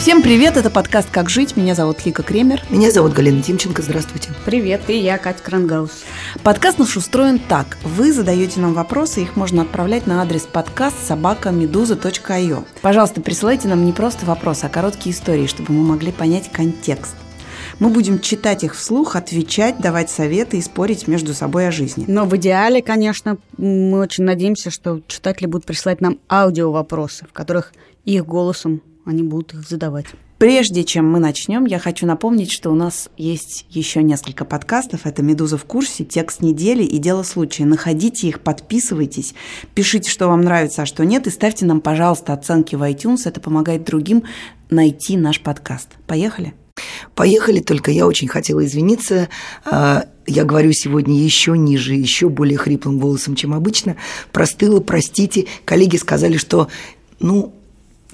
Всем привет, это подкаст «Как жить». Меня зовут Лика Кремер. Меня зовут Галина Тимченко. Здравствуйте. Привет, и я Катя Крангаус. Подкаст наш устроен так. Вы задаете нам вопросы, их можно отправлять на адрес подкаст собакамедуза.io. Пожалуйста, присылайте нам не просто вопросы, а короткие истории, чтобы мы могли понять контекст. Мы будем читать их вслух, отвечать, давать советы и спорить между собой о жизни. Но в идеале, конечно, мы очень надеемся, что читатели будут присылать нам аудио-вопросы, в которых их голосом они будут их задавать. Прежде чем мы начнем, я хочу напомнить, что у нас есть еще несколько подкастов. Это «Медуза в курсе», «Текст недели» и «Дело случая». Находите их, подписывайтесь, пишите, что вам нравится, а что нет, и ставьте нам, пожалуйста, оценки в iTunes. Это помогает другим найти наш подкаст. Поехали? Поехали, только я очень хотела извиниться. А, я говорю сегодня еще ниже, еще более хриплым голосом, чем обычно. Простыла, простите. Коллеги сказали, что, ну,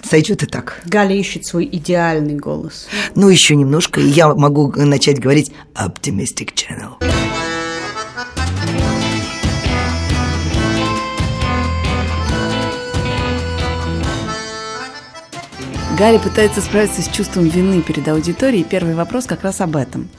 Сойдет и так. Галя ищет свой идеальный голос. Ну, еще немножко, и я могу начать говорить Optimistic Channel. Галя пытается справиться с чувством вины перед аудиторией. Первый вопрос как раз об этом.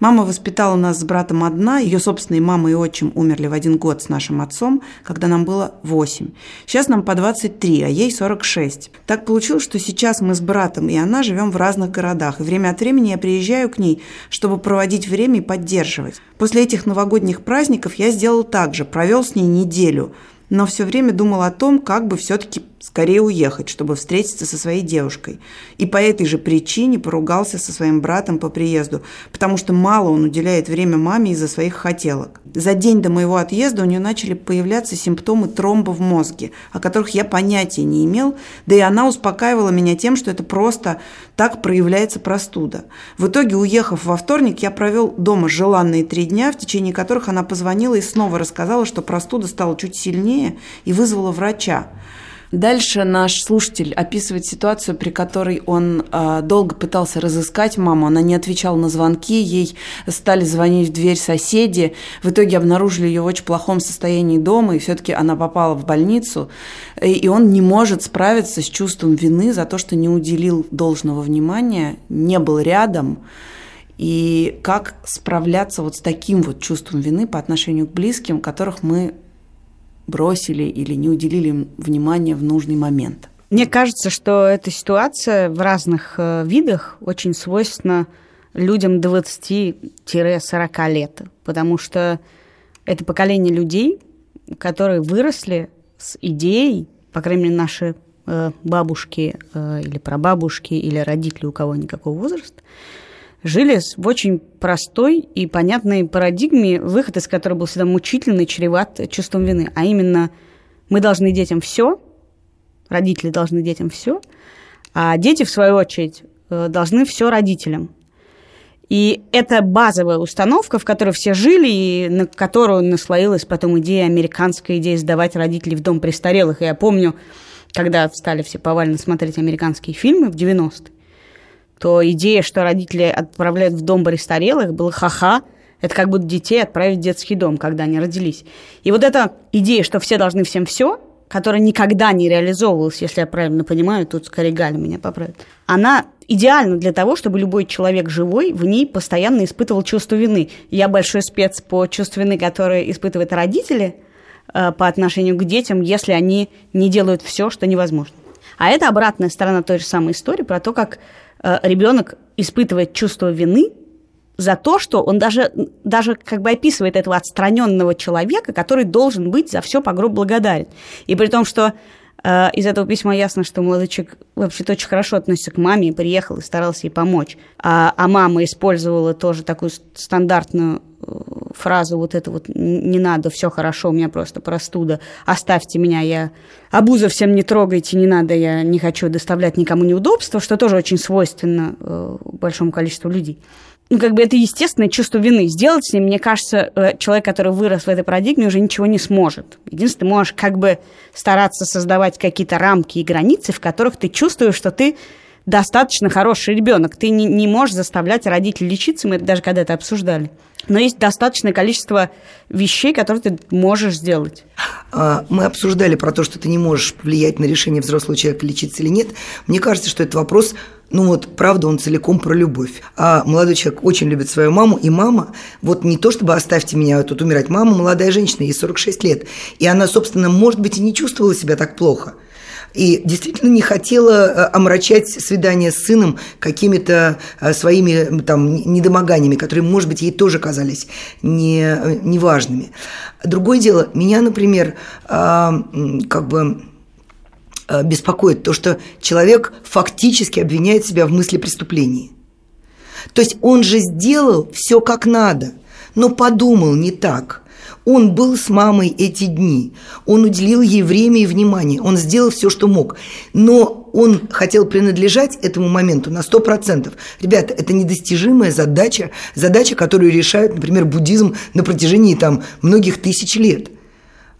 Мама воспитала нас с братом одна. Ее собственные мама и отчим умерли в один год с нашим отцом, когда нам было 8. Сейчас нам по 23, а ей 46. Так получилось, что сейчас мы с братом и она живем в разных городах. И время от времени я приезжаю к ней, чтобы проводить время и поддерживать. После этих новогодних праздников я сделал так же. Провел с ней неделю – но все время думал о том, как бы все-таки скорее уехать, чтобы встретиться со своей девушкой. И по этой же причине поругался со своим братом по приезду, потому что мало он уделяет время маме из-за своих хотелок. За день до моего отъезда у нее начали появляться симптомы тромба в мозге, о которых я понятия не имел, да и она успокаивала меня тем, что это просто так проявляется простуда. В итоге, уехав во вторник, я провел дома желанные три дня, в течение которых она позвонила и снова рассказала, что простуда стала чуть сильнее и вызвала врача. Дальше наш слушатель описывает ситуацию, при которой он э, долго пытался разыскать маму, она не отвечала на звонки, ей стали звонить в дверь соседи, в итоге обнаружили ее в очень плохом состоянии дома, и все-таки она попала в больницу, и он не может справиться с чувством вины за то, что не уделил должного внимания, не был рядом, и как справляться вот с таким вот чувством вины по отношению к близким, которых мы бросили или не уделили им внимания в нужный момент. Мне кажется, что эта ситуация в разных э, видах очень свойственна людям 20-40 лет, потому что это поколение людей, которые выросли с идеей, по крайней мере, наши э, бабушки э, или прабабушки или родители, у кого никакого возраста, жили в очень простой и понятной парадигме, выход из которой был всегда мучительный, чреват чувством вины. А именно, мы должны детям все, родители должны детям все, а дети, в свою очередь, э, должны все родителям. И это базовая установка, в которой все жили, и на которую наслоилась потом идея, американская идея сдавать родителей в дом престарелых. И я помню, когда стали все повально смотреть американские фильмы в 90-е, то идея, что родители отправляют в дом престарелых, было ха-ха, это как будто детей отправить в детский дом, когда они родились. И вот эта идея, что все должны всем все, которая никогда не реализовывалась, если я правильно понимаю, тут скорее Галя меня поправит, она идеальна для того, чтобы любой человек живой в ней постоянно испытывал чувство вины. Я большой спец по чувству вины, которое испытывают родители э, по отношению к детям, если они не делают все, что невозможно. А это обратная сторона той же самой истории про то, как ребенок испытывает чувство вины за то, что он даже, даже как бы описывает этого отстраненного человека, который должен быть за все по благодарен. И при том, что э, из этого письма ясно, что молодой вообще-то очень хорошо относится к маме и приехал и старался ей помочь. А, а мама использовала тоже такую стандартную э, фразу вот это вот «не надо, все хорошо, у меня просто простуда, оставьте меня, я обуза всем не трогайте, не надо, я не хочу доставлять никому неудобства», что тоже очень свойственно э, большому количеству людей. Ну, как бы это естественное чувство вины. Сделать с ним, мне кажется, э, человек, который вырос в этой парадигме, уже ничего не сможет. Единственное, можешь как бы стараться создавать какие-то рамки и границы, в которых ты чувствуешь, что ты достаточно хороший ребенок. Ты не, не можешь заставлять родителей лечиться, мы это даже когда-то обсуждали. Но есть достаточное количество вещей, которые ты можешь сделать. А, мы обсуждали про то, что ты не можешь повлиять на решение взрослого человека, лечиться или нет. Мне кажется, что этот вопрос ну вот, правда, он целиком про любовь. А молодой человек очень любит свою маму, и мама, вот не то чтобы оставьте меня тут умирать, мама молодая женщина, ей 46 лет, и она, собственно, может быть, и не чувствовала себя так плохо. И действительно не хотела э, омрачать свидание с сыном какими-то э, своими там недомоганиями, которые, может быть, ей тоже казались не, э, неважными. Другое дело, меня, например, как бы беспокоит то, что человек фактически обвиняет себя в мысли преступлений. То есть он же сделал все как надо, но подумал не так. Он был с мамой эти дни, он уделил ей время и внимание, он сделал все, что мог. Но он хотел принадлежать этому моменту на 100%. Ребята, это недостижимая задача, задача, которую решает, например, буддизм на протяжении там, многих тысяч лет.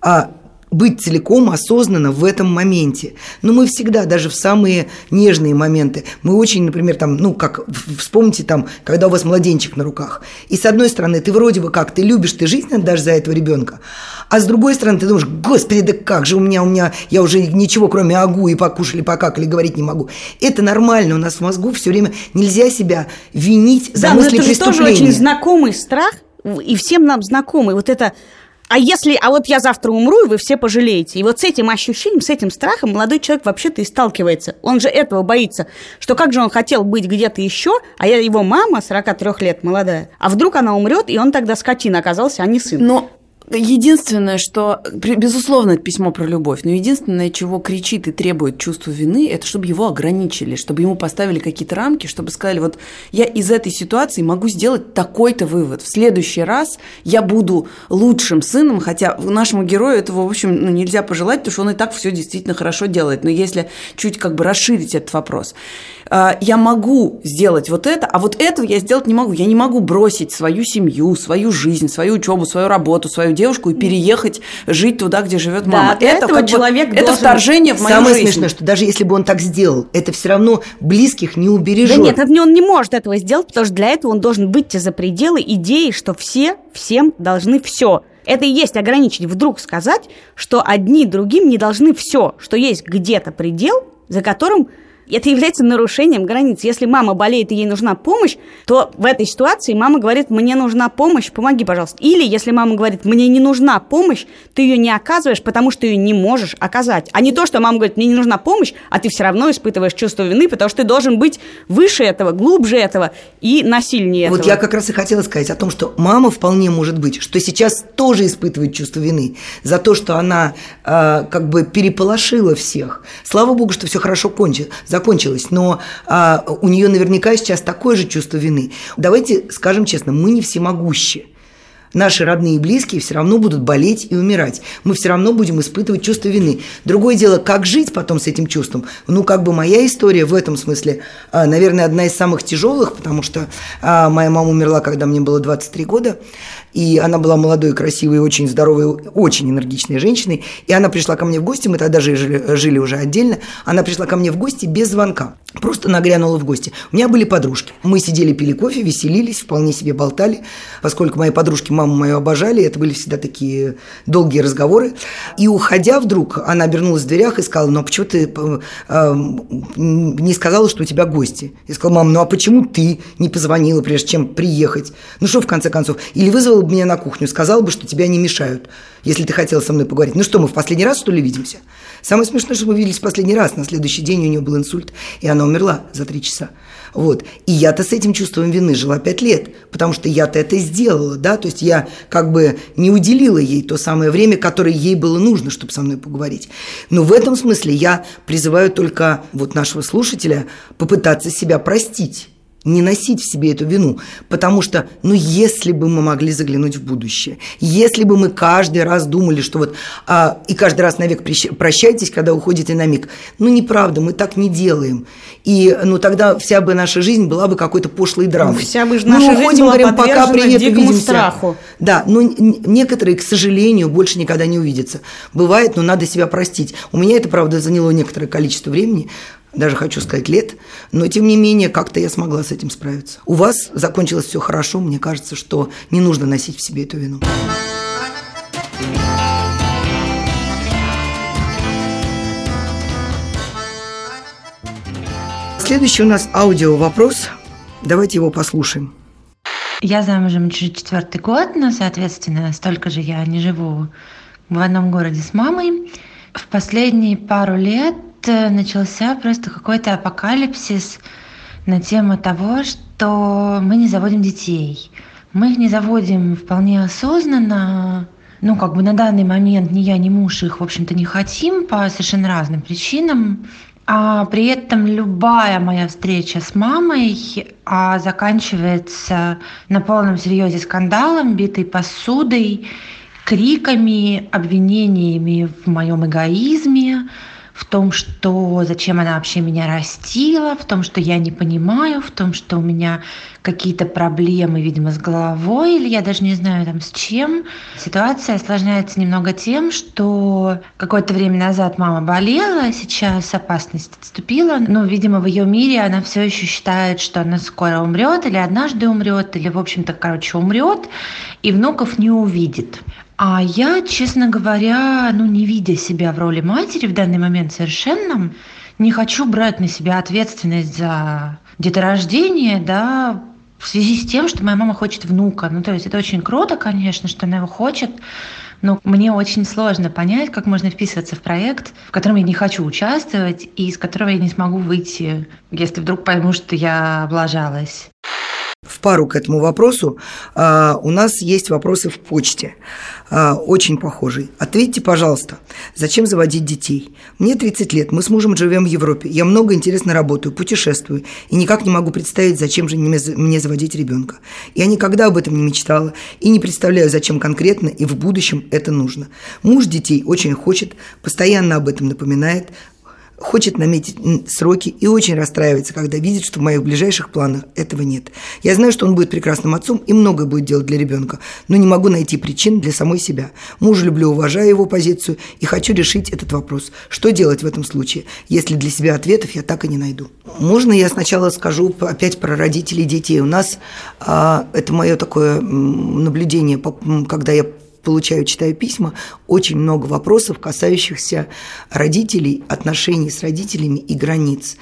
А быть целиком осознанно в этом моменте. Но мы всегда, даже в самые нежные моменты, мы очень, например, там, ну, как, вспомните там, когда у вас младенчик на руках. И с одной стороны, ты вроде бы как, ты любишь, ты жизнь отдашь за этого ребенка, а с другой стороны, ты думаешь, господи, да как же у меня, у меня, я уже ничего, кроме агу и покушали, покакали, говорить не могу. Это нормально, у нас в мозгу все время нельзя себя винить за да, мысли но это же тоже очень знакомый страх, и всем нам знакомый. Вот это а если, а вот я завтра умру, и вы все пожалеете. И вот с этим ощущением, с этим страхом молодой человек вообще-то и сталкивается. Он же этого боится, что как же он хотел быть где-то еще, а я его мама, 43 лет, молодая, а вдруг она умрет, и он тогда скотина оказался, а не сын. Но Единственное, что, безусловно, это письмо про любовь, но единственное, чего кричит и требует чувство вины, это чтобы его ограничили, чтобы ему поставили какие-то рамки, чтобы сказали, вот я из этой ситуации могу сделать такой-то вывод. В следующий раз я буду лучшим сыном, хотя нашему герою этого, в общем, ну, нельзя пожелать, потому что он и так все действительно хорошо делает. Но если чуть как бы расширить этот вопрос, я могу сделать вот это, а вот этого я сделать не могу. Я не могу бросить свою семью, свою жизнь, свою учебу, свою работу, свою девушку и переехать жить туда, где живет мама. Да, это как человек бы, это вторжение в мою Самое жизнь. смешное, что даже если бы он так сделал, это все равно близких не убережет. Да нет, он не может этого сделать, потому что для этого он должен выйти за пределы идеи, что все всем должны все. Это и есть ограничить, вдруг сказать, что одни другим не должны все, что есть где-то предел, за которым это является нарушением границ. Если мама болеет и ей нужна помощь, то в этой ситуации мама говорит, мне нужна помощь, помоги, пожалуйста. Или если мама говорит, мне не нужна помощь, ты ее не оказываешь, потому что ее не можешь оказать. А не то, что мама говорит, мне не нужна помощь, а ты все равно испытываешь чувство вины, потому что ты должен быть выше этого, глубже этого и насильнее вот этого. Вот я как раз и хотела сказать о том, что мама вполне может быть, что сейчас тоже испытывает чувство вины за то, что она э, как бы переполошила всех. Слава богу, что все хорошо кончилось закончилось, но а, у нее наверняка сейчас такое же чувство вины. Давайте скажем честно, мы не всемогущие наши родные и близкие все равно будут болеть и умирать. Мы все равно будем испытывать чувство вины. Другое дело, как жить потом с этим чувством. Ну, как бы моя история в этом смысле, а, наверное, одна из самых тяжелых, потому что а, моя мама умерла, когда мне было 23 года. И она была молодой, красивой, очень здоровой, очень энергичной женщиной. И она пришла ко мне в гости, мы тогда жили, жили уже отдельно. Она пришла ко мне в гости без звонка. Просто нагрянула в гости. У меня были подружки. Мы сидели, пили кофе, веселились, вполне себе болтали. Поскольку мои подружки маму мою обожали, это были всегда такие долгие разговоры. И уходя вдруг, она обернулась в дверях и сказала, ну а почему ты э, не сказала, что у тебя гости? Я сказала, мам, ну а почему ты не позвонила, прежде чем приехать? Ну что, в конце концов? Или вызвала бы меня на кухню, сказал бы, что тебя не мешают, если ты хотел со мной поговорить. Ну что, мы в последний раз, что ли, видимся? Самое смешное, что мы виделись в последний раз. На следующий день у нее был инсульт, и она умерла за три часа. Вот. И я-то с этим чувством вины жила пять лет, потому что я-то это сделала, да, то есть я как бы не уделила ей то самое время, которое ей было нужно, чтобы со мной поговорить. Но в этом смысле я призываю только вот нашего слушателя попытаться себя простить не носить в себе эту вину, потому что, ну, если бы мы могли заглянуть в будущее, если бы мы каждый раз думали, что вот, а, и каждый раз навек прощайтесь, когда уходите на миг, ну, неправда, мы так не делаем, и, ну, тогда вся бы наша жизнь была бы какой-то пошлой драмой. Ну, вся бы наша мы уходим, была говорим, пока привет, увидимся. страху. Да, но некоторые, к сожалению, больше никогда не увидятся. Бывает, но надо себя простить. У меня это, правда, заняло некоторое количество времени, даже хочу сказать лет, но тем не менее как-то я смогла с этим справиться. У вас закончилось все хорошо, мне кажется, что не нужно носить в себе эту вину. Следующий у нас аудио вопрос. Давайте его послушаем. Я замужем уже четвертый год, но, соответственно, столько же я не живу в одном городе с мамой. В последние пару лет начался просто какой-то апокалипсис на тему того, что мы не заводим детей. Мы их не заводим вполне осознанно, ну, как бы на данный момент ни я, ни муж их, в общем-то, не хотим по совершенно разным причинам. А при этом любая моя встреча с мамой а, заканчивается на полном серьезе скандалом, битой посудой, криками, обвинениями в моем эгоизме, в том, что зачем она вообще меня растила, в том, что я не понимаю, в том, что у меня какие-то проблемы, видимо, с головой, или я даже не знаю там с чем. Ситуация осложняется немного тем, что какое-то время назад мама болела, сейчас опасность отступила, но, видимо, в ее мире она все еще считает, что она скоро умрет, или однажды умрет, или, в общем-то, короче, умрет, и внуков не увидит. А я, честно говоря, ну, не видя себя в роли матери в данный момент совершенно, не хочу брать на себя ответственность за деторождение, да, в связи с тем, что моя мама хочет внука. Ну, то есть это очень круто, конечно, что она его хочет, но мне очень сложно понять, как можно вписываться в проект, в котором я не хочу участвовать и из которого я не смогу выйти, если вдруг пойму, что я облажалась в пару к этому вопросу а, у нас есть вопросы в почте, а, очень похожий. Ответьте, пожалуйста, зачем заводить детей? Мне 30 лет, мы с мужем живем в Европе, я много интересно работаю, путешествую, и никак не могу представить, зачем же мне заводить ребенка. Я никогда об этом не мечтала и не представляю, зачем конкретно и в будущем это нужно. Муж детей очень хочет, постоянно об этом напоминает, хочет наметить сроки и очень расстраивается, когда видит, что в моих ближайших планах этого нет. Я знаю, что он будет прекрасным отцом и многое будет делать для ребенка, но не могу найти причин для самой себя. Мужа люблю, уважаю его позицию и хочу решить этот вопрос. Что делать в этом случае, если для себя ответов я так и не найду? Можно я сначала скажу опять про родителей детей? У нас а, это мое такое наблюдение, когда я получаю, читаю письма, очень много вопросов, касающихся родителей, отношений с родителями и границ.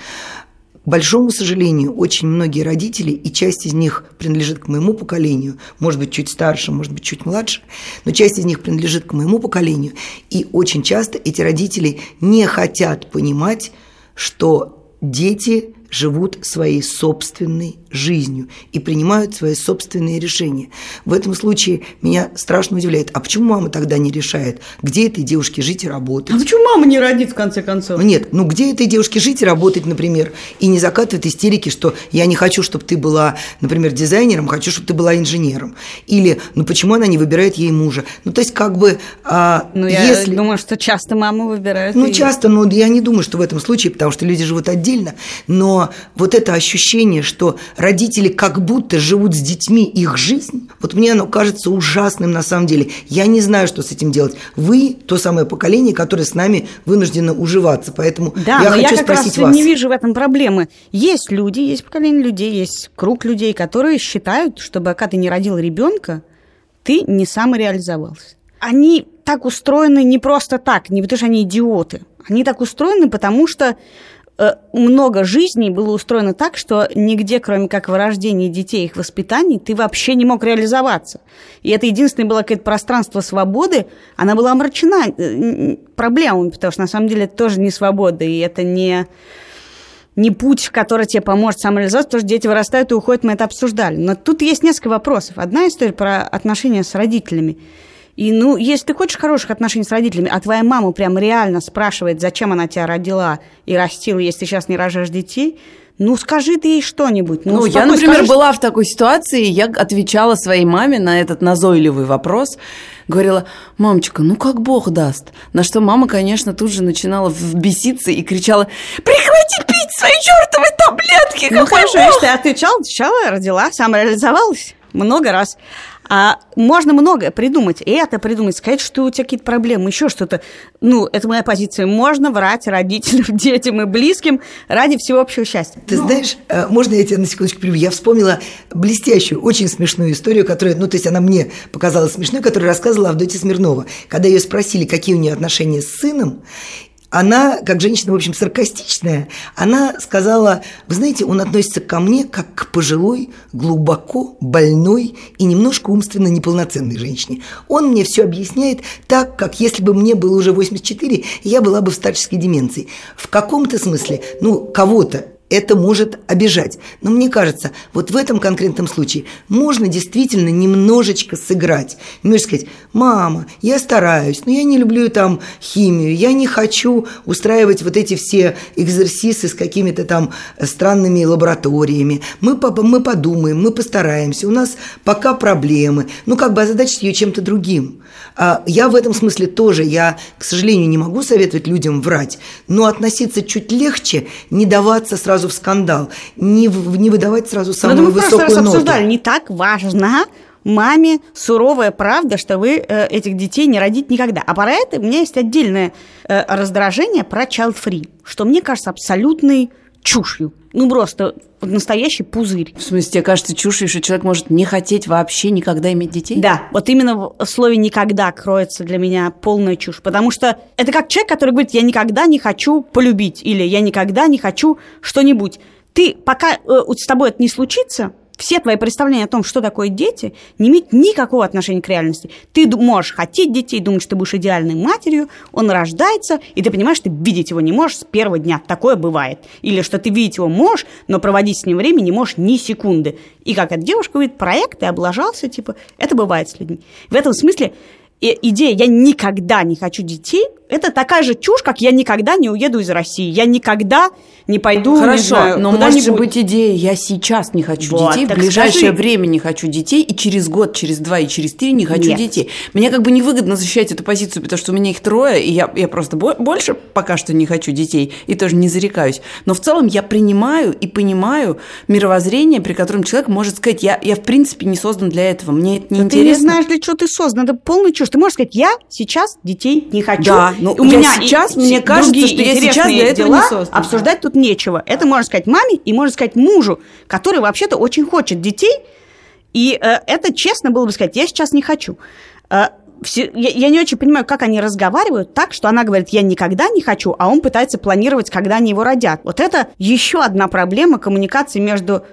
К большому сожалению, очень многие родители, и часть из них принадлежит к моему поколению, может быть, чуть старше, может быть, чуть младше, но часть из них принадлежит к моему поколению, и очень часто эти родители не хотят понимать, что дети живут своей собственной жизнью и принимают свои собственные решения. В этом случае меня страшно удивляет, а почему мама тогда не решает, где этой девушке жить и работать? А почему мама не родит в конце концов? Ну, нет, ну где этой девушке жить и работать, например, и не закатывает истерики, что я не хочу, чтобы ты была, например, дизайнером, хочу, чтобы ты была инженером. Или, ну почему она не выбирает ей мужа? Ну то есть как бы... А, ну я если... думаю, что часто маму выбирают. Ну ее. часто, но я не думаю, что в этом случае, потому что люди живут отдельно, но вот это ощущение, что родители как будто живут с детьми их жизнь, вот мне оно кажется ужасным на самом деле. Я не знаю, что с этим делать. Вы то самое поколение, которое с нами вынуждено уживаться, поэтому да, я но хочу я как спросить раз вас. не вижу в этом проблемы. Есть люди, есть поколение людей, есть круг людей, которые считают, что пока ты не родил ребенка, ты не самореализовался. Они так устроены не просто так, не потому что они идиоты. Они так устроены, потому что много жизней было устроено так, что нигде, кроме как в рождении детей, их воспитании, ты вообще не мог реализоваться. И это единственное было какое-то пространство свободы, она была омрачена э, проблемами, потому что на самом деле это тоже не свобода, и это не не путь, который тебе поможет самореализоваться, потому что дети вырастают и уходят, мы это обсуждали. Но тут есть несколько вопросов. Одна история про отношения с родителями – и, ну, если ты хочешь хороших отношений с родителями, а твоя мама прям реально спрашивает, зачем она тебя родила и растила, если ты сейчас не рожаешь детей, ну, скажи ты ей что-нибудь. Ну, ну я, например, скажи... была в такой ситуации, я отвечала своей маме на этот назойливый вопрос. Говорила, мамочка, ну как Бог даст. На что мама, конечно, тут же начинала беситься и кричала, прекрати пить свои чертовы таблетки, Ну, хорошо, если ты отвечала, отвечала, родила, самореализовалась много раз. А можно многое придумать. И это придумать, сказать, что у тебя какие-то проблемы, еще что-то. Ну, это моя позиция. Можно врать родителям, детям и близким ради всеобщего счастья. Ты Но... знаешь, э, можно я тебя на секундочку приведу? Я вспомнила блестящую, очень смешную историю, которая, ну, то есть она мне показалась смешной, которую рассказывала Авдотья Смирнова. Когда ее спросили, какие у нее отношения с сыном, она, как женщина, в общем, саркастичная, она сказала, вы знаете, он относится ко мне как к пожилой, глубоко больной и немножко умственно неполноценной женщине. Он мне все объясняет так, как если бы мне было уже 84, и я была бы в старческой деменции. В каком-то смысле, ну, кого-то это может обижать. Но мне кажется, вот в этом конкретном случае можно действительно немножечко сыграть. Немножечко сказать, мама, я стараюсь, но я не люблю там химию, я не хочу устраивать вот эти все экзерсисы с какими-то там странными лабораториями. Мы, мы подумаем, мы постараемся, у нас пока проблемы. Ну, как бы озадачить ее чем-то другим. А я в этом смысле тоже, я, к сожалению, не могу советовать людям врать, но относиться чуть легче, не даваться сразу в скандал, не, не выдавать сразу самую но высокую просто ноту. обсуждали, не так важно маме суровая правда, что вы э, этих детей не родить никогда. А про это у меня есть отдельное э, раздражение про child-free, что мне кажется абсолютной чушью. Ну, просто настоящий пузырь. В смысле, тебе кажется чушью, что человек может не хотеть вообще никогда иметь детей? Да, вот именно в слове «никогда» кроется для меня полная чушь. Потому что это как человек, который говорит, я никогда не хочу полюбить, или я никогда не хочу что-нибудь. Ты, пока э, с тобой это не случится, все твои представления о том, что такое дети, не имеют никакого отношения к реальности. Ты можешь хотеть детей, думать, что ты будешь идеальной матерью, он рождается, и ты понимаешь, что ты видеть его не можешь с первого дня. Такое бывает. Или что ты видеть его можешь, но проводить с ним время не можешь ни секунды. И как эта девушка говорит, проект, ты облажался, типа, это бывает с людьми. В этом смысле идея «я никогда не хочу детей» – это такая же чушь, как «я никогда не уеду из России», «я никогда не пойду, Хорошо, не знаю, но может же быть идея «я сейчас не хочу вот, детей, в ближайшее скажи. время не хочу детей, и через год, через два и через три не хочу Нет. детей». Мне как бы невыгодно защищать эту позицию, потому что у меня их трое, и я, я просто больше пока что не хочу детей, и тоже не зарекаюсь. Но в целом я принимаю и понимаю мировоззрение, при котором человек может сказать «я, я в принципе не создан для этого, мне это не да интересно». Ты не знаешь, для чего ты создан, это полный чушь. Ты можешь сказать «я сейчас детей не хочу». Да, но у меня сейчас, мне кажется, что я сейчас для этого дела не создан. Обсуждать тут нечего. Это можно сказать маме и можно сказать мужу, который вообще-то очень хочет детей. И э, это честно было бы сказать, я сейчас не хочу. Э, все, я, я не очень понимаю, как они разговаривают так, что она говорит, я никогда не хочу, а он пытается планировать, когда они его родят. Вот это еще одна проблема коммуникации между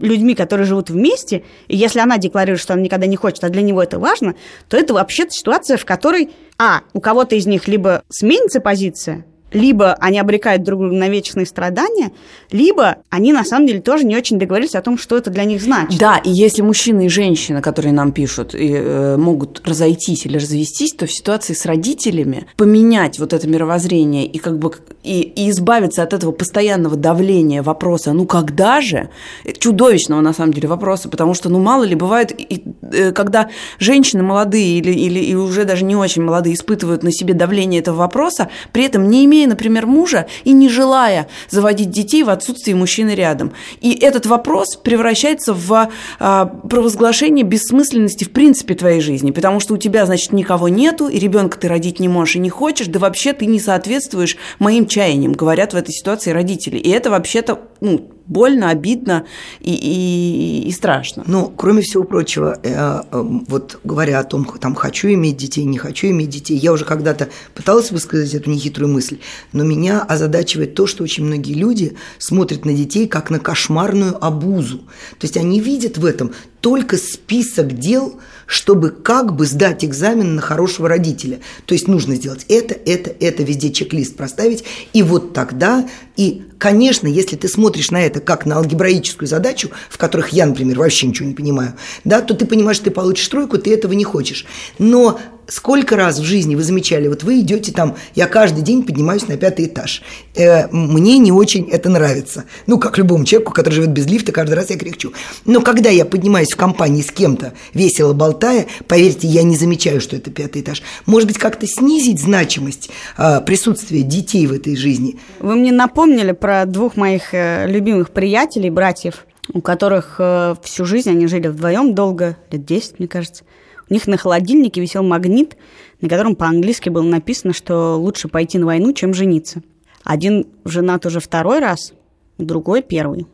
людьми, которые живут вместе, и если она декларирует, что она никогда не хочет, а для него это важно, то это вообще-то ситуация, в которой, а, у кого-то из них либо сменится позиция, либо они обрекают друг друга на вечные страдания, либо они на самом деле тоже не очень договорились о том, что это для них значит. Да, и если мужчина и женщина, которые нам пишут, и, э, могут разойтись или развестись, то в ситуации с родителями поменять вот это мировоззрение и как бы и, и избавиться от этого постоянного давления вопроса, ну когда же, чудовищного на самом деле вопроса, потому что, ну мало ли бывает, и, э, когда женщины молодые или, или и уже даже не очень молодые испытывают на себе давление этого вопроса, при этом не имея имея, например, мужа и не желая заводить детей в отсутствии мужчины рядом. И этот вопрос превращается в а, провозглашение бессмысленности в принципе твоей жизни, потому что у тебя, значит, никого нету, и ребенка ты родить не можешь и не хочешь, да вообще ты не соответствуешь моим чаяниям, говорят в этой ситуации родители. И это вообще-то ну, больно, обидно и, и, и страшно. Ну, кроме всего прочего, э, э, вот говоря о том, там хочу иметь детей, не хочу иметь детей, я уже когда-то пыталась высказать эту нехитрую мысль, но меня озадачивает то, что очень многие люди смотрят на детей как на кошмарную обузу. То есть они видят в этом только список дел, чтобы как бы сдать экзамен на хорошего родителя. То есть нужно сделать это, это, это, везде чек-лист проставить, и вот тогда, и, конечно, если ты смотришь на это как на алгебраическую задачу, в которых я, например, вообще ничего не понимаю, да, то ты понимаешь, что ты получишь тройку, ты этого не хочешь. Но Сколько раз в жизни вы замечали, вот вы идете там, я каждый день поднимаюсь на пятый этаж. Э, мне не очень это нравится. Ну, как любому человеку, который живет без лифта, каждый раз я кричу. Но когда я поднимаюсь в компании с кем-то, весело болтая, поверьте, я не замечаю, что это пятый этаж. Может быть, как-то снизить значимость э, присутствия детей в этой жизни. Вы мне напомнили про двух моих э, любимых приятелей, братьев, у которых э, всю жизнь они жили вдвоем долго, лет 10, мне кажется. У них на холодильнике висел магнит, на котором по-английски было написано, что лучше пойти на войну, чем жениться. Один женат уже второй раз, другой первый.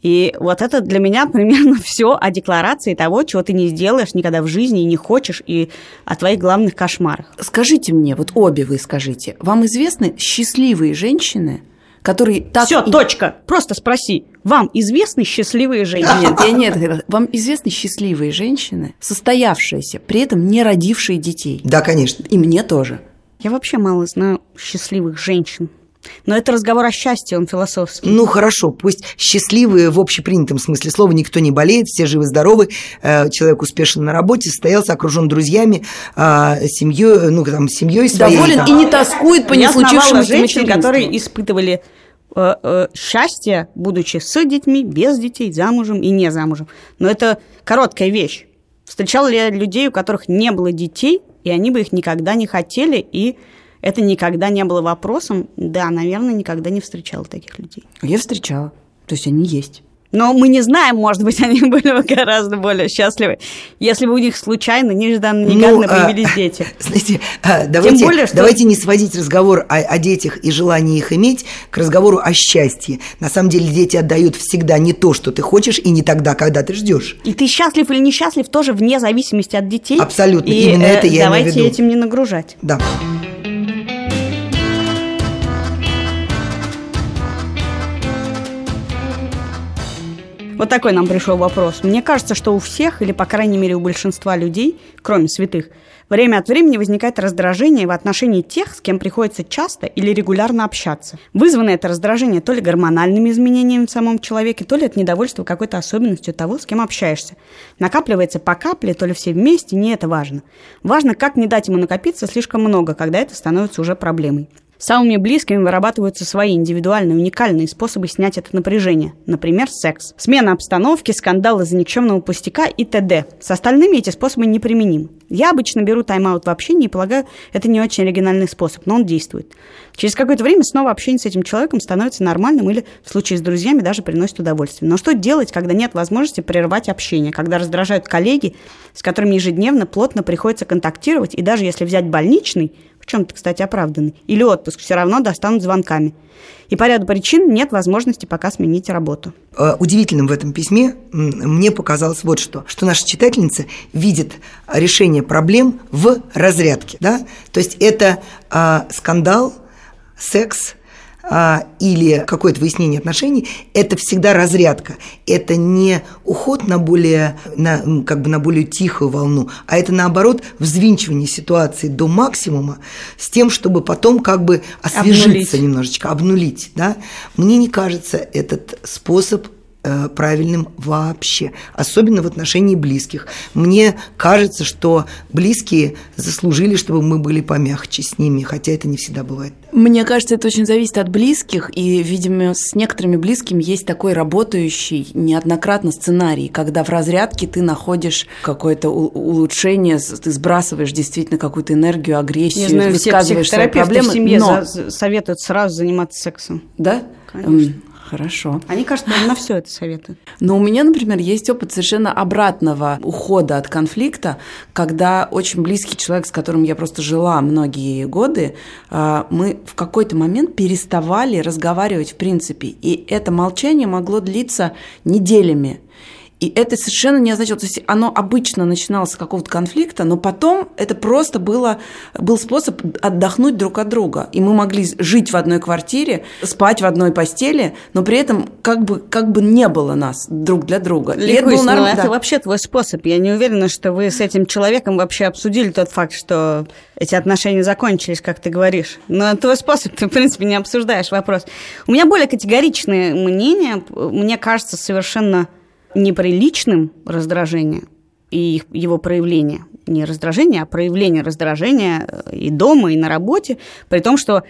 И вот это для меня примерно все о декларации того, чего ты не сделаешь никогда в жизни и не хочешь, и о твоих главных кошмарах. Скажите мне, вот обе вы скажите, вам известны счастливые женщины, которые так... Все, и... точка. Просто спроси. Вам известны счастливые женщины? Нет, я нет. Вам известны счастливые женщины, состоявшиеся, при этом не родившие детей? Да, конечно. И мне тоже. Я вообще мало знаю счастливых женщин. Но это разговор о счастье, он философский. Ну, хорошо, пусть счастливые в общепринятом смысле слова, никто не болеет, все живы-здоровы, э, человек успешен на работе, состоялся, окружен друзьями, э, семьей, ну, там, семьей своей. Доволен там. и не тоскует по неслучившимся женщин, которые испытывали э, счастье, будучи с детьми, без детей, замужем и не замужем. Но это короткая вещь. Встречал ли я людей, у которых не было детей, и они бы их никогда не хотели, и это никогда не было вопросом. Да, наверное, никогда не встречала таких людей. Я встречала. То есть они есть. Но мы не знаем, может быть, они были бы гораздо более счастливы, если бы у них случайно, нежданно, негаданно ну, появились а, дети. Знаете, а, давайте, Тем более, что... давайте не сводить разговор о, о детях и желании их иметь к разговору о счастье. На самом деле дети отдают всегда не то, что ты хочешь, и не тогда, когда ты ждешь. И ты счастлив или несчастлив тоже вне зависимости от детей. Абсолютно, и, именно э, это я имею в виду. Давайте этим не нагружать. Да. Вот такой нам пришел вопрос. Мне кажется, что у всех, или по крайней мере у большинства людей, кроме святых, время от времени возникает раздражение в отношении тех, с кем приходится часто или регулярно общаться. Вызвано это раздражение то ли гормональными изменениями в самом человеке, то ли от недовольства какой-то особенностью того, с кем общаешься. Накапливается по капле, то ли все вместе, не это важно. Важно, как не дать ему накопиться слишком много, когда это становится уже проблемой. Самыми близкими вырабатываются свои индивидуальные, уникальные способы снять это напряжение. Например, секс. Смена обстановки, скандал из-за никчемного пустяка и т.д. С остальными эти способы неприменимы. Я обычно беру тайм-аут в общении и полагаю, это не очень оригинальный способ, но он действует. Через какое-то время снова общение с этим человеком становится нормальным или в случае с друзьями даже приносит удовольствие. Но что делать, когда нет возможности прервать общение, когда раздражают коллеги, с которыми ежедневно плотно приходится контактировать, и даже если взять больничный, в чем-то, кстати, оправданный, или отпуск, все равно достанут звонками. И по ряду причин нет возможности пока сменить работу. Э, удивительным в этом письме мне показалось вот что, что наша читательница видит решение проблем в разрядке. Да? То есть это э, скандал, секс, а, или какое-то выяснение отношений, это всегда разрядка. Это не уход на более, на, как бы на более тихую волну, а это наоборот взвинчивание ситуации до максимума с тем, чтобы потом как бы освежиться обнулить. немножечко, обнулить. Да? Мне не кажется этот способ Э, правильным вообще, особенно в отношении близких. Мне кажется, что близкие заслужили, чтобы мы были помягче с ними, хотя это не всегда бывает. Мне кажется, это очень зависит от близких, и, видимо, с некоторыми близкими есть такой работающий неоднократно сценарий, когда в разрядке ты находишь какое-то улучшение, ты сбрасываешь действительно какую-то энергию, агрессию, Не знаю, высказываешь все свои проблемы. в семье но... советуют сразу заниматься сексом. Да? Конечно. Хорошо. Они, кажется, на все это советуют. Но у меня, например, есть опыт совершенно обратного ухода от конфликта, когда очень близкий человек, с которым я просто жила многие годы, а, мы в какой-то момент переставали разговаривать в принципе. И это молчание могло длиться неделями. И это совершенно не означало, то есть оно обычно начиналось с какого-то конфликта, но потом это просто было, был способ отдохнуть друг от друга. И мы могли жить в одной квартире, спать в одной постели, но при этом как бы, как бы не было нас друг для друга. Ликусь, это, было норм... это вообще твой способ. Я не уверена, что вы с этим человеком вообще обсудили тот факт, что эти отношения закончились, как ты говоришь. Но твой способ, ты, в принципе, не обсуждаешь вопрос. У меня более категоричное мнение. Мне кажется, совершенно неприличным раздражение и его проявление. Не раздражение, а проявление раздражения э, и дома, и на работе, при том, что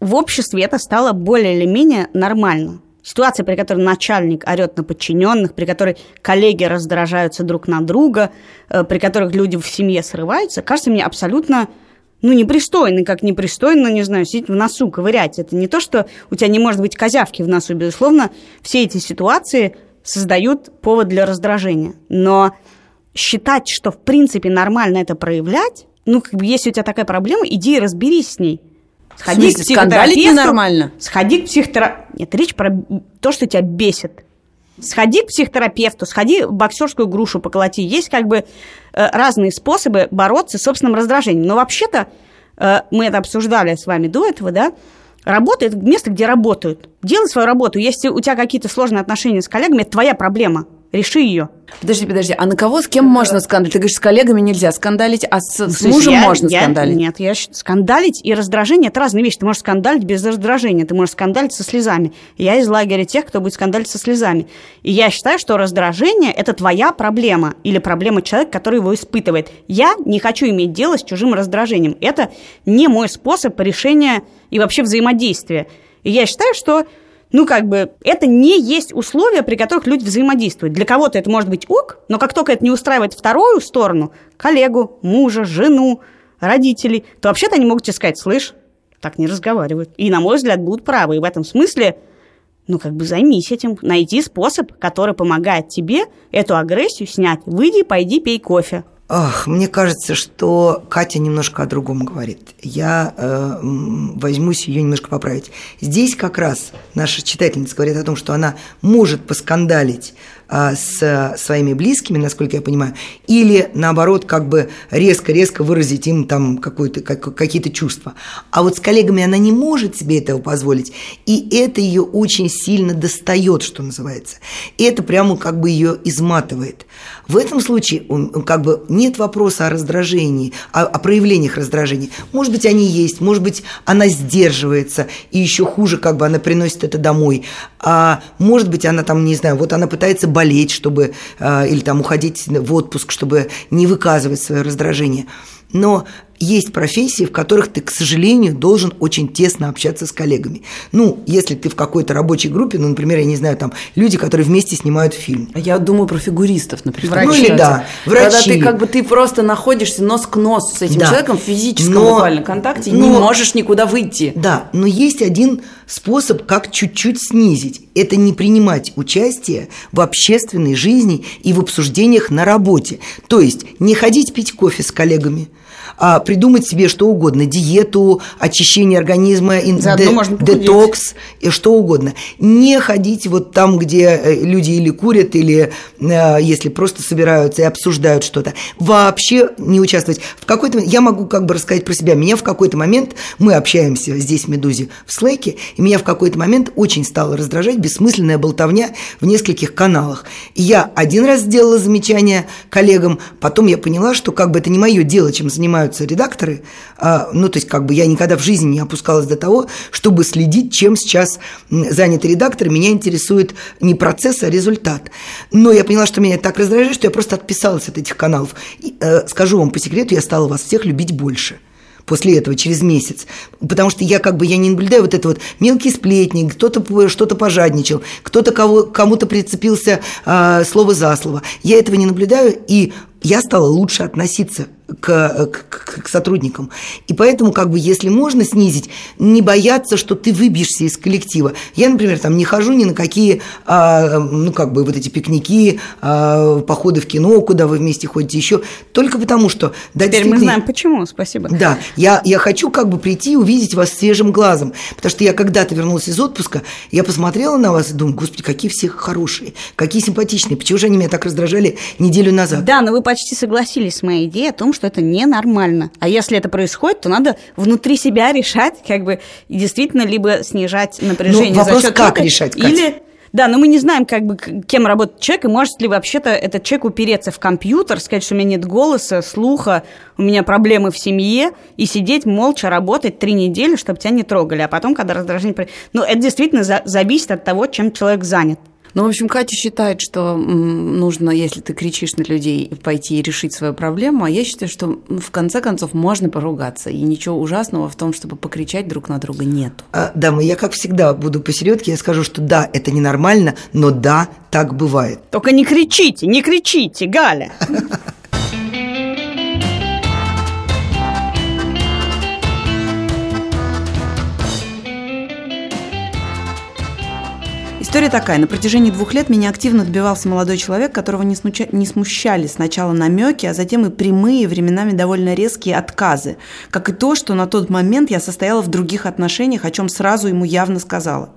в обществе это стало более или менее нормально. Ситуация, при которой начальник орет на подчиненных, при которой коллеги раздражаются друг на друга, э, при которых люди в семье срываются, кажется мне абсолютно ну, непристойно, как непристойно, не знаю, сидеть в носу, ковырять. Это не то, что у тебя не может быть козявки в носу, безусловно, все эти ситуации создают повод для раздражения. Но считать, что в принципе нормально это проявлять, ну, как бы, если у тебя такая проблема, иди и разберись с ней. Сходи к психотерапевту. нормально? Сходи к психотерапевту. Нет, речь про то, что тебя бесит. Сходи к психотерапевту, сходи в боксерскую грушу поколоти. Есть как бы э, разные способы бороться с собственным раздражением. Но вообще-то, э, мы это обсуждали с вами до этого, да, работает место, где работают. Делай свою работу. Если у тебя какие-то сложные отношения с коллегами, это твоя проблема реши ее. Подожди, подожди, а на кого, с кем можно скандалить? Ты говоришь, с коллегами нельзя скандалить, а с, с мужем я, можно я, скандалить? Нет, я скандалить и раздражение – это разные вещи. Ты можешь скандалить без раздражения, ты можешь скандалить со слезами. Я из лагеря тех, кто будет скандалить со слезами. И я считаю, что раздражение – это твоя проблема или проблема человека, который его испытывает. Я не хочу иметь дело с чужим раздражением. Это не мой способ решения и вообще взаимодействия. И я считаю, что ну, как бы, это не есть условия, при которых люди взаимодействуют. Для кого-то это может быть ок, но как только это не устраивает вторую сторону, коллегу, мужа, жену, родителей, то вообще-то они могут тебе сказать, слышь, так не разговаривают. И, на мой взгляд, будут правы. И в этом смысле, ну, как бы займись этим. Найди способ, который помогает тебе эту агрессию снять. Выйди, пойди, пей кофе. Ах, мне кажется, что Катя немножко о другом говорит. Я э, возьмусь ее немножко поправить. Здесь как раз наша читательница говорит о том, что она может поскандалить с своими близкими, насколько я понимаю, или наоборот, как бы резко-резко выразить им там какие-то чувства. А вот с коллегами она не может себе этого позволить, и это ее очень сильно достает, что называется. И это прямо как бы ее изматывает. В этом случае как бы нет вопроса о раздражении, о, о проявлениях раздражения. Может быть, они есть, может быть, она сдерживается, и еще хуже, как бы она приносит это домой. А может быть, она там, не знаю, вот она пытается болеть, чтобы, а, или там уходить в отпуск, чтобы не выказывать свое раздражение. Но есть профессии, в которых ты, к сожалению, должен очень тесно общаться с коллегами. Ну, если ты в какой-то рабочей группе, ну, например, я не знаю, там люди, которые вместе снимают фильм. А я думаю про фигуристов, например. Врачи. Ну или да, врачи. Когда ты как бы ты просто находишься нос к носу с этим да. человеком в физическом но, буквально контакте, но, не можешь никуда выйти. Да, но есть один способ, как чуть-чуть снизить. Это не принимать участие в общественной жизни и в обсуждениях на работе. То есть не ходить пить кофе с коллегами – а, придумать себе что угодно, диету, очищение организма, де, детокс, и что угодно. Не ходить вот там, где э, люди или курят, или э, если просто собираются и обсуждают что-то. Вообще не участвовать. В какой-то я могу как бы рассказать про себя. Меня в какой-то момент, мы общаемся здесь в «Медузе» в Слэке, и меня в какой-то момент очень стало раздражать бессмысленная болтовня в нескольких каналах. И я один раз сделала замечание коллегам, потом я поняла, что как бы это не мое дело, чем занимаюсь занимаются редакторы, а, ну, то есть, как бы я никогда в жизни не опускалась до того, чтобы следить, чем сейчас занят редактор. Меня интересует не процесс, а результат. Но я поняла, что меня так раздражает, что я просто отписалась от этих каналов. И, э, скажу вам по секрету, я стала вас всех любить больше после этого, через месяц. Потому что я как бы я не наблюдаю вот это вот мелкие сплетни, кто-то что-то пожадничал, кто-то кого, кому-то прицепился э, слово за слово. Я этого не наблюдаю, и я стала лучше относиться к, к, к сотрудникам. И поэтому, как бы, если можно снизить, не бояться, что ты выбьешься из коллектива. Я, например, там не хожу ни на какие, а, ну, как бы, вот эти пикники, а, походы в кино, куда вы вместе ходите еще, только потому что... Да, Теперь мы знаем, почему, спасибо. Да, я, я хочу как бы прийти и увидеть вас свежим глазом, потому что я когда-то вернулась из отпуска, я посмотрела на вас и думаю, господи, какие все хорошие, какие симпатичные, почему же они меня так раздражали неделю назад? Да, но вы почти согласились с моей идеей о том, что это ненормально. А если это происходит, то надо внутри себя решать, как бы действительно либо снижать напряжение ну, вопрос, за счет как решать, Катя? или да, но мы не знаем, как бы, кем работает человек, и может ли вообще-то этот человек упереться в компьютер, сказать, что у меня нет голоса, слуха, у меня проблемы в семье, и сидеть молча работать три недели, чтобы тебя не трогали, а потом, когда раздражение... Ну, это действительно за зависит от того, чем человек занят. Ну, в общем, Катя считает, что нужно, если ты кричишь на людей, пойти и решить свою проблему, а я считаю, что в конце концов можно поругаться, и ничего ужасного в том, чтобы покричать друг на друга нет. А, да, мы я, как всегда, буду посередке, я скажу, что да, это ненормально, но да, так бывает. Только не кричите, не кричите, Галя! История такая. На протяжении двух лет меня активно добивался молодой человек, которого не, смуча... не смущали сначала намеки, а затем и прямые, временами довольно резкие отказы. Как и то, что на тот момент я состояла в других отношениях, о чем сразу ему явно сказала.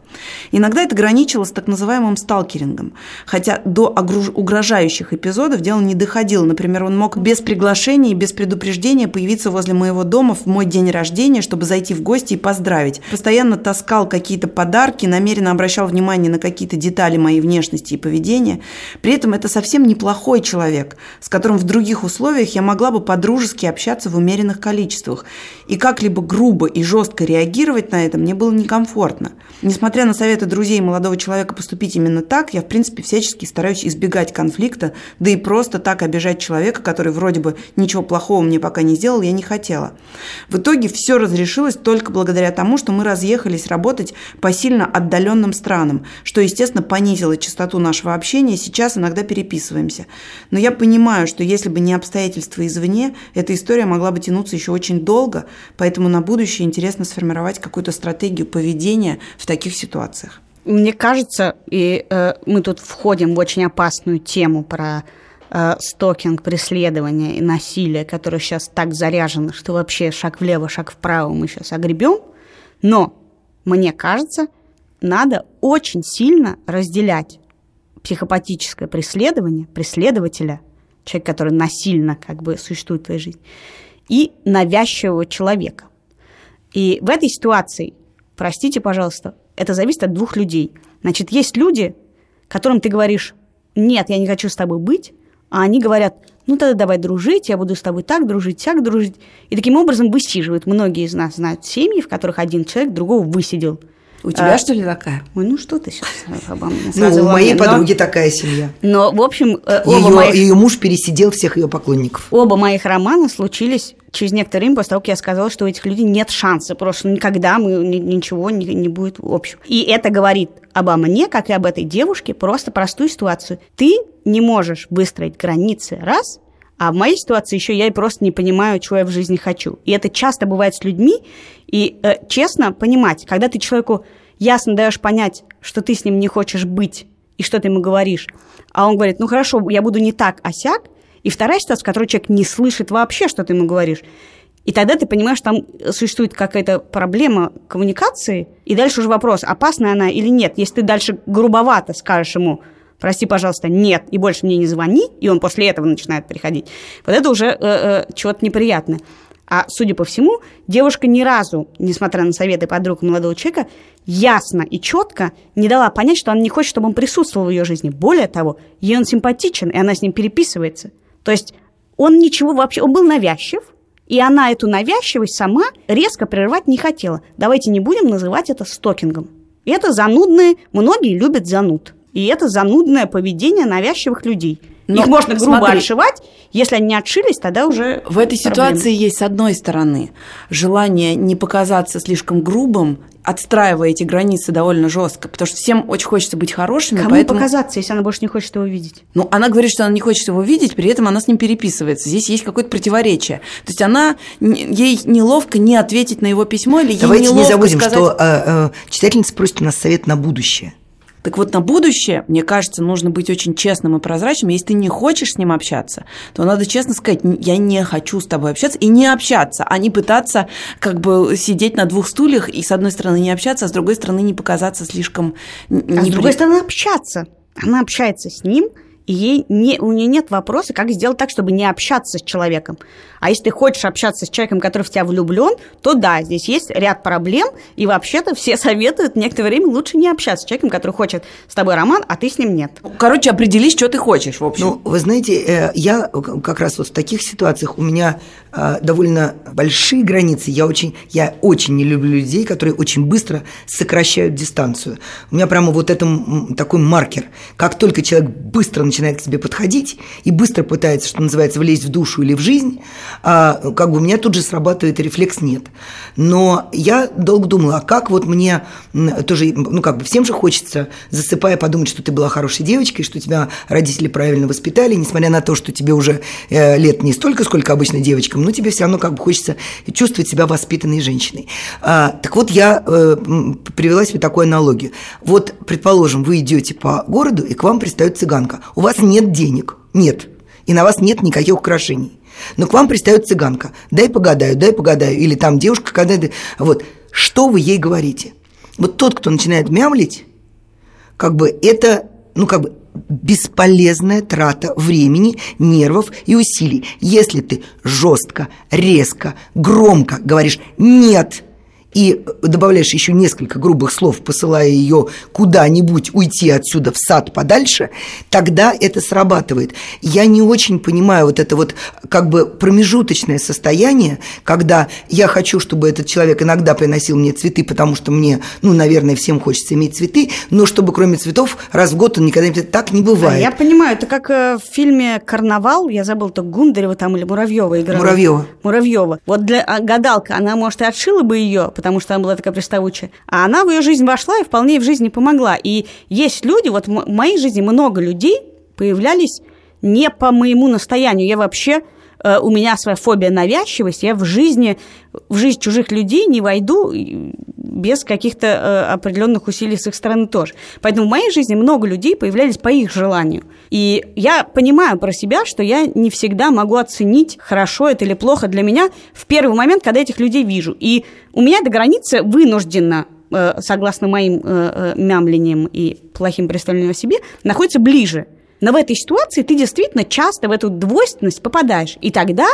Иногда это граничило с так называемым сталкерингом. Хотя до угрожающих эпизодов дело не доходило. Например, он мог без приглашения и без предупреждения появиться возле моего дома в мой день рождения, чтобы зайти в гости и поздравить. Постоянно таскал какие-то подарки, намеренно обращал внимание на какие-то детали моей внешности и поведения. При этом это совсем неплохой человек, с которым в других условиях я могла бы по-дружески общаться в умеренных количествах. И как-либо грубо и жестко реагировать на это мне было некомфортно. Несмотря на советы друзей молодого человека поступить именно так, я, в принципе, всячески стараюсь избегать конфликта, да и просто так обижать человека, который вроде бы ничего плохого мне пока не сделал, я не хотела. В итоге все разрешилось только благодаря тому, что мы разъехались работать по сильно отдаленным странам, что, естественно, понизило частоту нашего общения, сейчас иногда переписываемся. Но я понимаю, что если бы не обстоятельства извне, эта история могла бы тянуться еще очень долго, поэтому на будущее интересно сформировать какую-то стратегию поведения в таких ситуациях? Мне кажется, и э, мы тут входим в очень опасную тему про э, стокинг, преследование и насилие, которое сейчас так заряжено, что вообще шаг влево, шаг вправо мы сейчас огребем. Но мне кажется, надо очень сильно разделять психопатическое преследование, преследователя, человек, который насильно как бы существует в твоей жизни, и навязчивого человека. И в этой ситуации, простите, пожалуйста, это зависит от двух людей. Значит, есть люди, которым ты говоришь, нет, я не хочу с тобой быть, а они говорят, ну тогда давай дружить, я буду с тобой так дружить, так дружить. И таким образом высиживают. Многие из нас знают семьи, в которых один человек другого высидел. У тебя, а, что ли, такая? Ой, ну что ты сейчас обо мне Ну, у моей подруги но, такая семья. Но, в общем, э, оба ее, моих... ее муж пересидел всех ее поклонников. Оба моих романа случились через некоторое время после того, как я сказала, что у этих людей нет шанса, просто никогда мы ничего не, не будет общего. И это говорит обо мне, как и об этой девушке, просто простую ситуацию. Ты не можешь выстроить границы, раз, а в моей ситуации еще я и просто не понимаю, чего я в жизни хочу. И это часто бывает с людьми. И э, честно понимать, когда ты человеку ясно даешь понять, что ты с ним не хочешь быть, и что ты ему говоришь, а он говорит, ну хорошо, я буду не так, а сяк, и вторая ситуация, в которой человек не слышит вообще, что ты ему говоришь. И тогда ты понимаешь, там существует какая-то проблема коммуникации, и дальше уже вопрос, опасная она или нет. Если ты дальше грубовато скажешь ему, прости, пожалуйста, нет, и больше мне не звони, и он после этого начинает приходить, вот это уже э, э, чего-то неприятное. А, судя по всему, девушка ни разу, несмотря на советы подруг молодого человека, ясно и четко не дала понять, что она не хочет, чтобы он присутствовал в ее жизни. Более того, ей он симпатичен, и она с ним переписывается – то есть он ничего вообще, он был навязчив, и она эту навязчивость сама резко прервать не хотела. Давайте не будем называть это стокингом. Это занудные, многие любят зануд. И это занудное поведение навязчивых людей. Но, Их можно грубо смотри, отшивать, если они не отшились, тогда уже В этой проблемы. ситуации есть, с одной стороны, желание не показаться слишком грубым отстраивая эти границы довольно жестко, потому что всем очень хочется быть хорошими. Кому поэтому... показаться, если она больше не хочет его видеть? Ну, она говорит, что она не хочет его видеть, при этом она с ним переписывается. Здесь есть какое-то противоречие. То есть она ей неловко не ответить на его письмо или Давайте ей неловко не забудем, сказать... что э, э, читательница просит у нас совет на будущее. Так вот, на будущее, мне кажется, нужно быть очень честным и прозрачным. Если ты не хочешь с ним общаться, то надо честно сказать, я не хочу с тобой общаться, и не общаться, а не пытаться как бы сидеть на двух стульях и, с одной стороны, не общаться, а с другой стороны, не показаться слишком... А с другой стороны, общаться. Она общается с ним – и ей не, у нее нет вопроса, как сделать так, чтобы не общаться с человеком. А если ты хочешь общаться с человеком, который в тебя влюблен, то да, здесь есть ряд проблем, и вообще-то все советуют некоторое время лучше не общаться с человеком, который хочет с тобой роман, а ты с ним нет. Короче, определись, что ты хочешь, в общем. Ну, вы знаете, э, я как раз вот в таких ситуациях у меня э, довольно большие границы. Я очень, я очень не люблю людей, которые очень быстро сокращают дистанцию. У меня прямо вот это такой маркер. Как только человек быстро начинает к тебе подходить и быстро пытается, что называется, влезть в душу или в жизнь, а, как бы у меня тут же срабатывает рефлекс «нет». Но я долго думала, а как вот мне тоже, ну как бы всем же хочется, засыпая, подумать, что ты была хорошей девочкой, что тебя родители правильно воспитали, несмотря на то, что тебе уже э, лет не столько, сколько обычно девочкам, ну, тебе все равно как бы хочется чувствовать себя воспитанной женщиной. А, так вот, я э, привела себе такую аналогию. Вот, предположим, вы идете по городу, и к вам пристает цыганка. У вас нет денег, нет, и на вас нет никаких украшений. Но к вам пристает цыганка. Дай погадаю, дай погадаю. Или там девушка, когда... Вот. Что вы ей говорите? Вот тот, кто начинает мямлить, как бы это, ну, как бы бесполезная трата времени, нервов и усилий. Если ты жестко, резко, громко говоришь «нет», и добавляешь еще несколько грубых слов, посылая ее куда-нибудь уйти отсюда в сад подальше, тогда это срабатывает. Я не очень понимаю вот это вот как бы промежуточное состояние, когда я хочу, чтобы этот человек иногда приносил мне цветы, потому что мне, ну, наверное, всем хочется иметь цветы, но чтобы кроме цветов раз в год он никогда не... Так не бывает. Я понимаю, это как э, в фильме «Карнавал», я забыл, то Гундарева там или Муравьева играла. Муравьева. Муравьева. Вот для а, гадалка, она, может, и отшила бы ее, потому что она была такая приставучая. А она в ее жизнь вошла и вполне в жизни помогла. И есть люди, вот в моей жизни много людей появлялись не по моему настоянию. Я вообще у меня своя фобия навязчивости, я в жизни, в жизнь чужих людей не войду без каких-то э, определенных усилий с их стороны тоже. Поэтому в моей жизни много людей появлялись по их желанию. И я понимаю про себя, что я не всегда могу оценить, хорошо это или плохо для меня в первый момент, когда этих людей вижу. И у меня эта граница вынуждена э, согласно моим мямлениям и плохим представлениям о себе, находится ближе. Но в этой ситуации ты действительно часто в эту двойственность попадаешь. И тогда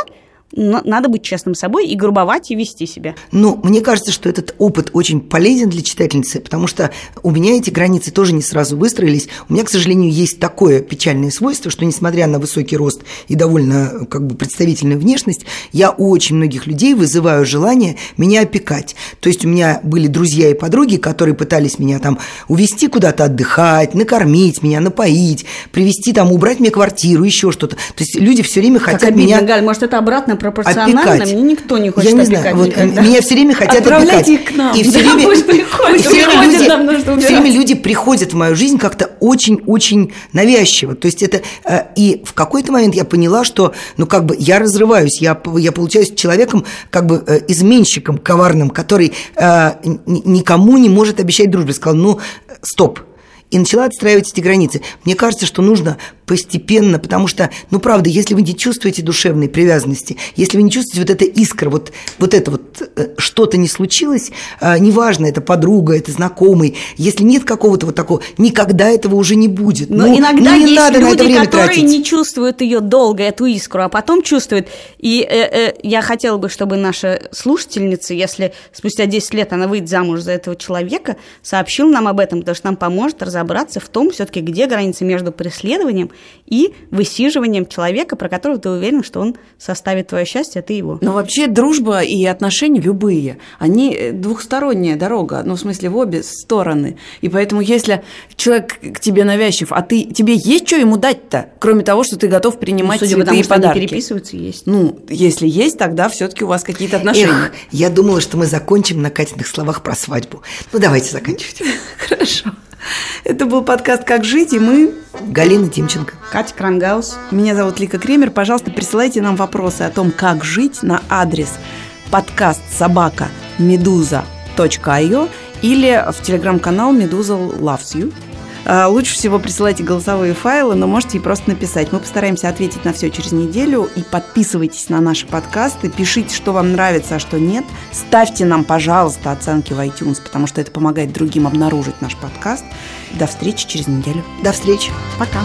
надо быть честным собой и грубовать и вести себя. Ну, мне кажется, что этот опыт очень полезен для читательницы, потому что у меня эти границы тоже не сразу выстроились. У меня, к сожалению, есть такое печальное свойство, что несмотря на высокий рост и довольно как бы представительную внешность, я у очень многих людей вызываю желание меня опекать. То есть у меня были друзья и подруги, которые пытались меня там увезти куда-то отдыхать, накормить меня, напоить, привезти там, убрать мне квартиру, еще что-то. То есть люди все время хотят как обидно, меня... Галь, может, это обратно пропорционально опекать. мне никто не хочет Я не знаю, вот меня все время хотят Отправляйте опекать. их к нам. И все да, время, пусть приходят. все время, люди, нам нужно все время люди приходят в мою жизнь как-то очень-очень навязчиво. То есть это... Э, и в какой-то момент я поняла, что, ну, как бы я разрываюсь, я, я получаюсь человеком, как бы э, изменщиком коварным, который э, никому не может обещать дружбу. Сказал, ну, стоп, и начала отстраивать эти границы. Мне кажется, что нужно постепенно, потому что, ну, правда, если вы не чувствуете душевной привязанности, если вы не чувствуете вот эта искра, вот, вот это вот э, что-то не случилось, э, неважно, это подруга, это знакомый, если нет какого-то вот такого, никогда этого уже не будет. Но ну, иногда ну, не есть надо люди, на это время которые тратить. не чувствуют ее долго, эту искру, а потом чувствуют. И э, э, я хотела бы, чтобы наша слушательница, если спустя 10 лет она выйдет замуж за этого человека, сообщила нам об этом, потому что нам поможет разобраться в том, все-таки, где граница между преследованием и высиживанием человека, про которого ты уверен, что он составит твое счастье, а ты его. Но вообще дружба и отношения любые, они э, двухсторонняя дорога, ну, в смысле, в обе стороны. И поэтому, если человек к тебе навязчив, а ты, тебе есть что ему дать-то, кроме того, что ты готов принимать ну, судя цветы и подарки? Они переписываются, есть. Ну, если есть, тогда все таки у вас какие-то отношения. Эх, я думала, что мы закончим на Катиных словах про свадьбу. Ну, давайте заканчивать. Хорошо. Это был подкаст «Как жить», и мы... Галина Тимченко. Катя Крангаус. Меня зовут Лика Кремер. Пожалуйста, присылайте нам вопросы о том, как жить на адрес подкаст собака медуза.io или в телеграм-канал «Медуза loves you». А, лучше всего присылайте голосовые файлы, но можете и просто написать. Мы постараемся ответить на все через неделю. И подписывайтесь на наши подкасты, пишите, что вам нравится, а что нет. Ставьте нам, пожалуйста, оценки в iTunes, потому что это помогает другим обнаружить наш подкаст. До встречи через неделю. До встречи. Пока.